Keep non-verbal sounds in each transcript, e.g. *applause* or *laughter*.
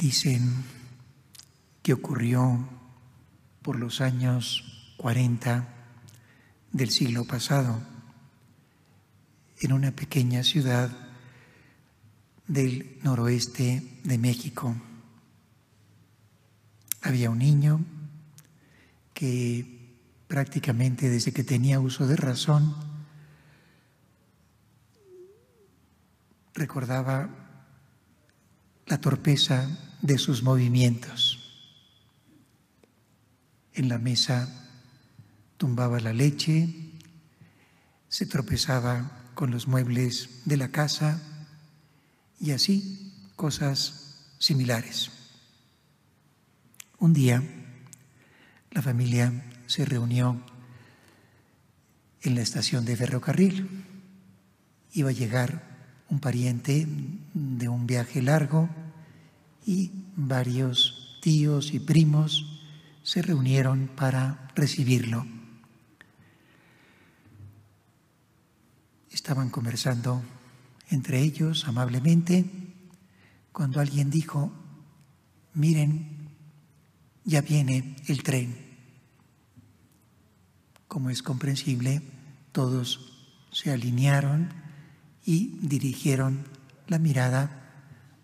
Dicen que ocurrió por los años 40 del siglo pasado en una pequeña ciudad del noroeste de México. Había un niño que prácticamente desde que tenía uso de razón recordaba la torpeza de sus movimientos. En la mesa tumbaba la leche, se tropezaba con los muebles de la casa y así cosas similares. Un día la familia se reunió en la estación de ferrocarril. Iba a llegar un pariente de un viaje largo y varios tíos y primos se reunieron para recibirlo. Estaban conversando entre ellos amablemente cuando alguien dijo, miren, ya viene el tren. Como es comprensible, todos se alinearon y dirigieron la mirada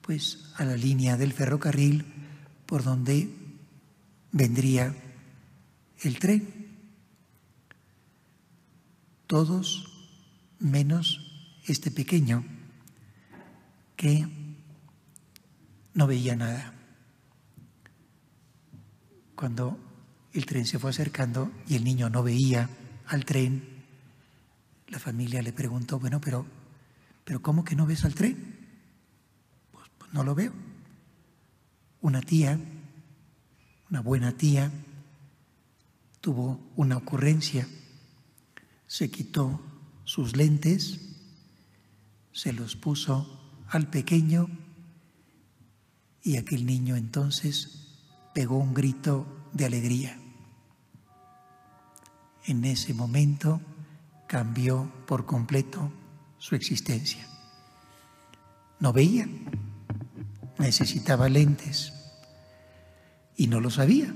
pues a la línea del ferrocarril por donde vendría el tren. Todos menos este pequeño que no veía nada. Cuando el tren se fue acercando y el niño no veía al tren, la familia le preguntó, bueno, pero, pero ¿cómo que no ves al tren? No lo veo. Una tía, una buena tía, tuvo una ocurrencia, se quitó sus lentes, se los puso al pequeño y aquel niño entonces pegó un grito de alegría. En ese momento cambió por completo su existencia. No veía, necesitaba lentes y no lo sabía.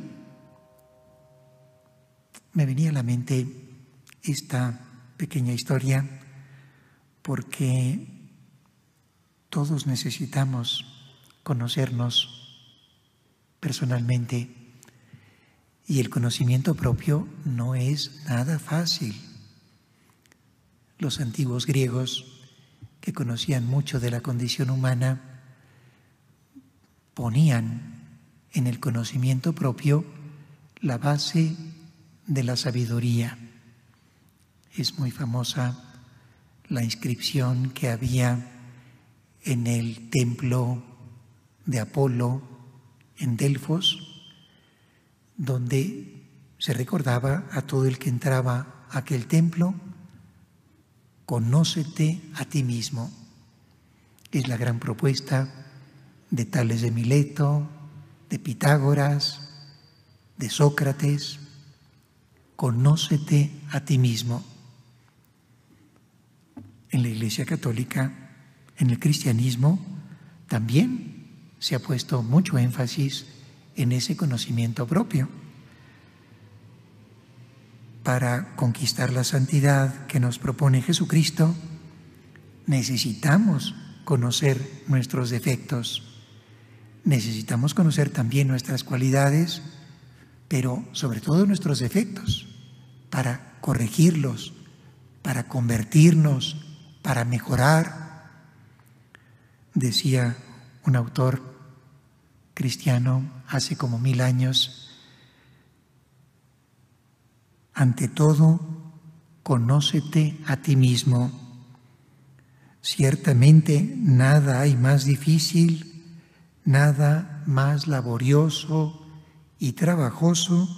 Me venía a la mente esta pequeña historia porque todos necesitamos conocernos personalmente y el conocimiento propio no es nada fácil. Los antiguos griegos, que conocían mucho de la condición humana, ponían en el conocimiento propio la base de la sabiduría. Es muy famosa la inscripción que había en el templo de Apolo en Delfos, donde se recordaba a todo el que entraba a aquel templo, conócete a ti mismo. Es la gran propuesta de Tales de Mileto, de Pitágoras, de Sócrates, conócete a ti mismo. En la Iglesia Católica en el cristianismo también se ha puesto mucho énfasis en ese conocimiento propio. Para conquistar la santidad que nos propone Jesucristo, necesitamos conocer nuestros defectos, necesitamos conocer también nuestras cualidades, pero sobre todo nuestros defectos, para corregirlos, para convertirnos, para mejorar decía un autor cristiano hace como mil años, ante todo, conócete a ti mismo. Ciertamente nada hay más difícil, nada más laborioso y trabajoso,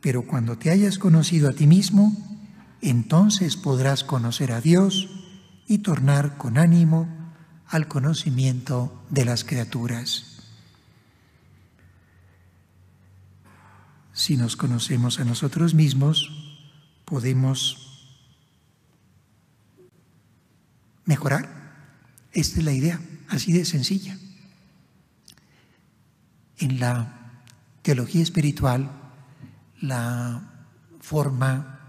pero cuando te hayas conocido a ti mismo, entonces podrás conocer a Dios y tornar con ánimo al conocimiento de las criaturas. Si nos conocemos a nosotros mismos, podemos mejorar. Esta es la idea, así de sencilla. En la teología espiritual, la forma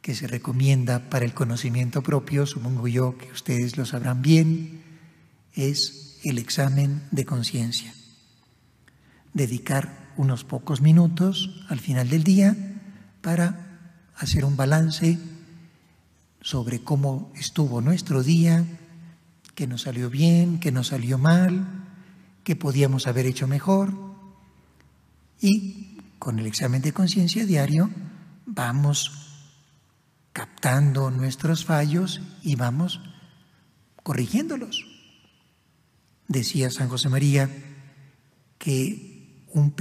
que se recomienda para el conocimiento propio, supongo yo que ustedes lo sabrán bien, es el examen de conciencia. Dedicar unos pocos minutos al final del día para hacer un balance sobre cómo estuvo nuestro día, qué nos salió bien, qué nos salió mal, qué podíamos haber hecho mejor. Y con el examen de conciencia diario vamos captando nuestros fallos y vamos corrigiéndolos. Decía San José María que un,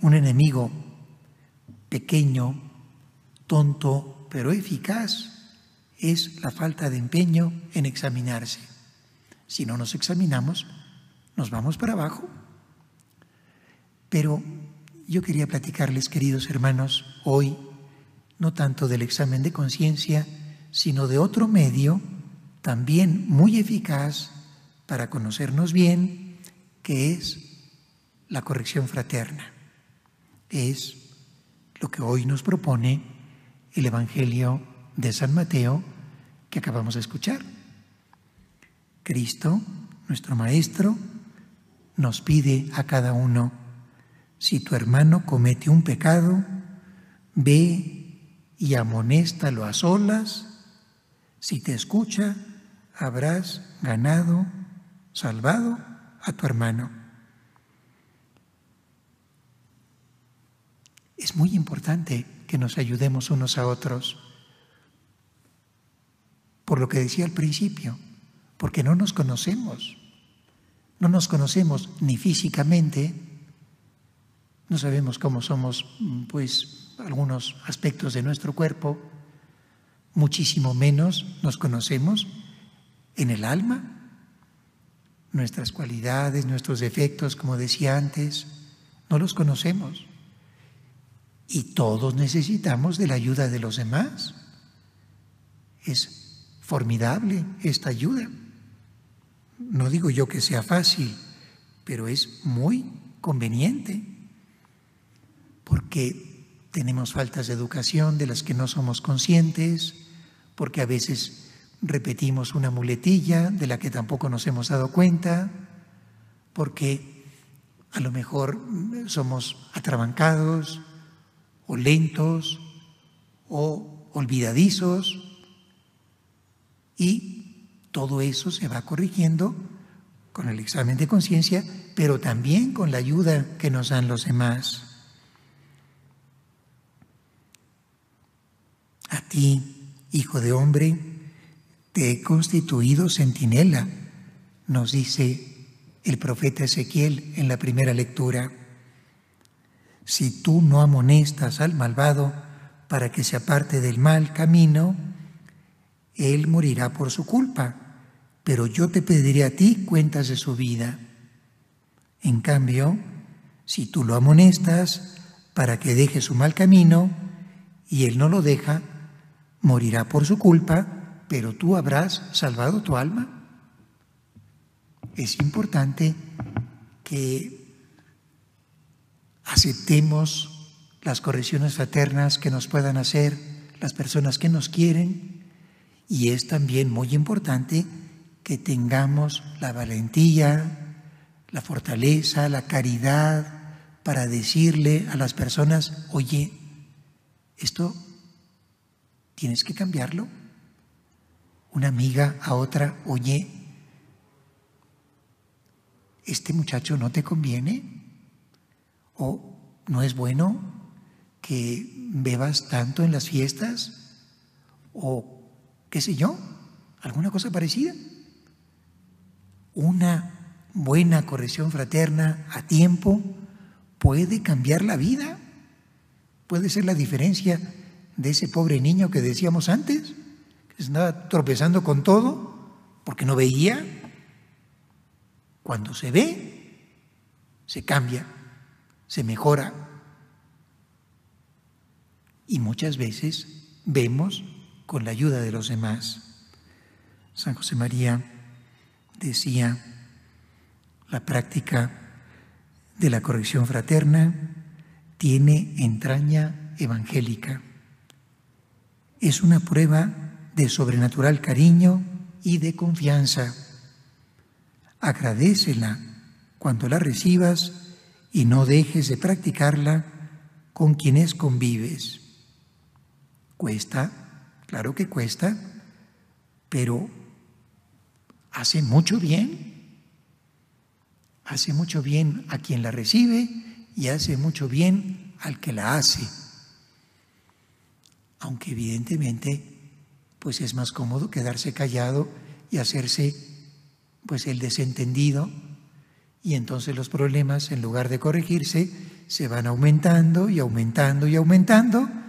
un enemigo pequeño, tonto, pero eficaz es la falta de empeño en examinarse. Si no nos examinamos, nos vamos para abajo. Pero yo quería platicarles, queridos hermanos, hoy no tanto del examen de conciencia, sino de otro medio también muy eficaz para conocernos bien, que es la corrección fraterna. Es lo que hoy nos propone el Evangelio de San Mateo que acabamos de escuchar. Cristo, nuestro Maestro, nos pide a cada uno, si tu hermano comete un pecado, ve y amonéstalo a solas, si te escucha, habrás ganado, salvado a tu hermano. Es muy importante que nos ayudemos unos a otros, por lo que decía al principio, porque no nos conocemos, no nos conocemos ni físicamente, no sabemos cómo somos, pues, algunos aspectos de nuestro cuerpo, muchísimo menos nos conocemos en el alma, nuestras cualidades, nuestros defectos, como decía antes, no los conocemos. Y todos necesitamos de la ayuda de los demás. Es formidable esta ayuda. No digo yo que sea fácil, pero es muy conveniente, porque tenemos faltas de educación de las que no somos conscientes, porque a veces repetimos una muletilla de la que tampoco nos hemos dado cuenta, porque a lo mejor somos atrabancados o lentos o olvidadizos y todo eso se va corrigiendo con el examen de conciencia, pero también con la ayuda que nos dan los demás. A ti, hijo de hombre, te he constituido centinela, nos dice el profeta Ezequiel en la primera lectura. Si tú no amonestas al malvado para que se aparte del mal camino, él morirá por su culpa, pero yo te pediré a ti cuentas de su vida. En cambio, si tú lo amonestas para que deje su mal camino y él no lo deja, morirá por su culpa, pero tú habrás salvado tu alma. Es importante que aceptemos las correcciones fraternas que nos puedan hacer las personas que nos quieren y es también muy importante que tengamos la valentía, la fortaleza, la caridad para decirle a las personas, oye, esto tienes que cambiarlo. Una amiga a otra, oye, este muchacho no te conviene o no es bueno que bebas tanto en las fiestas o qué sé yo, alguna cosa parecida. Una buena corrección fraterna a tiempo puede cambiar la vida, puede ser la diferencia de ese pobre niño que decíamos antes, que se andaba tropezando con todo porque no veía. Cuando se ve, se cambia, se mejora. Y muchas veces vemos con la ayuda de los demás. San José María decía, la práctica de la corrección fraterna tiene entraña evangélica. Es una prueba de sobrenatural cariño y de confianza. Agradecela cuando la recibas y no dejes de practicarla con quienes convives. Cuesta, claro que cuesta, pero hace mucho bien. Hace mucho bien a quien la recibe y hace mucho bien al que la hace. Aunque evidentemente pues es más cómodo quedarse callado y hacerse pues el desentendido y entonces los problemas en lugar de corregirse se van aumentando y aumentando y aumentando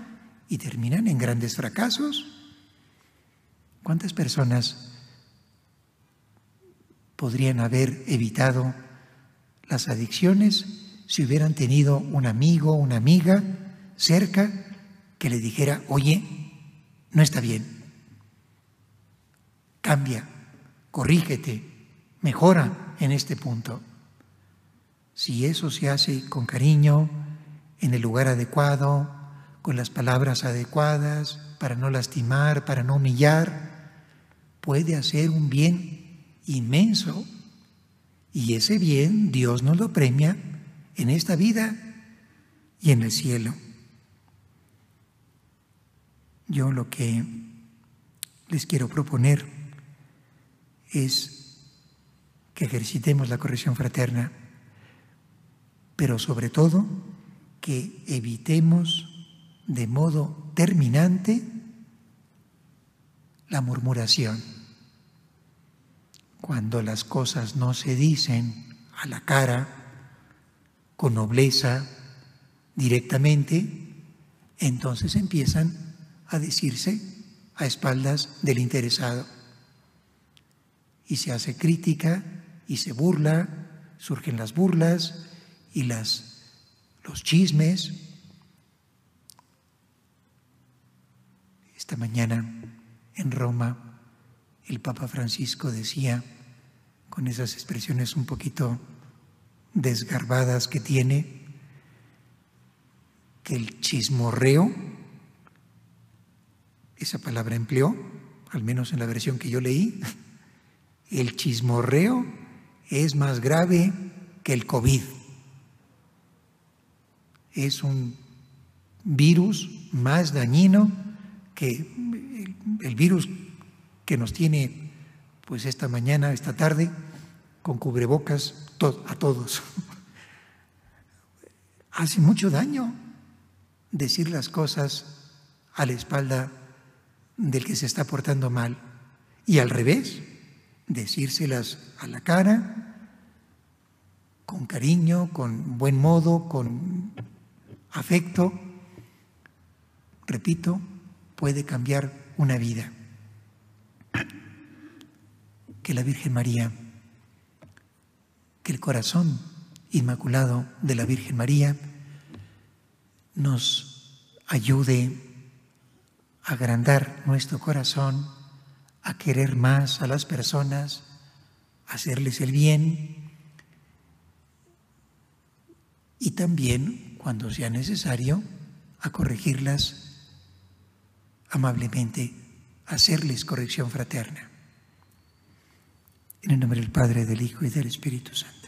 y terminan en grandes fracasos. ¿Cuántas personas podrían haber evitado las adicciones si hubieran tenido un amigo, una amiga cerca que le dijera, oye, no está bien, cambia, corrígete, mejora en este punto. Si eso se hace con cariño, en el lugar adecuado, con las palabras adecuadas, para no lastimar, para no humillar, puede hacer un bien inmenso. Y ese bien Dios nos lo premia en esta vida y en el cielo. Yo lo que les quiero proponer es que ejercitemos la corrección fraterna, pero sobre todo que evitemos de modo terminante la murmuración. Cuando las cosas no se dicen a la cara, con nobleza, directamente, entonces empiezan a decirse a espaldas del interesado. Y se hace crítica y se burla, surgen las burlas y las, los chismes, mañana en Roma el Papa Francisco decía, con esas expresiones un poquito desgarbadas que tiene, que el chismorreo, esa palabra empleó, al menos en la versión que yo leí, *laughs* el chismorreo es más grave que el COVID. Es un virus más dañino que el virus que nos tiene pues esta mañana, esta tarde, con cubrebocas a todos, *laughs* hace mucho daño decir las cosas a la espalda del que se está portando mal y al revés, decírselas a la cara, con cariño, con buen modo, con afecto, repito, puede cambiar una vida. Que la Virgen María, que el corazón inmaculado de la Virgen María nos ayude a agrandar nuestro corazón, a querer más a las personas, a hacerles el bien y también, cuando sea necesario, a corregirlas amablemente hacerles corrección fraterna. En el nombre del Padre, del Hijo y del Espíritu Santo.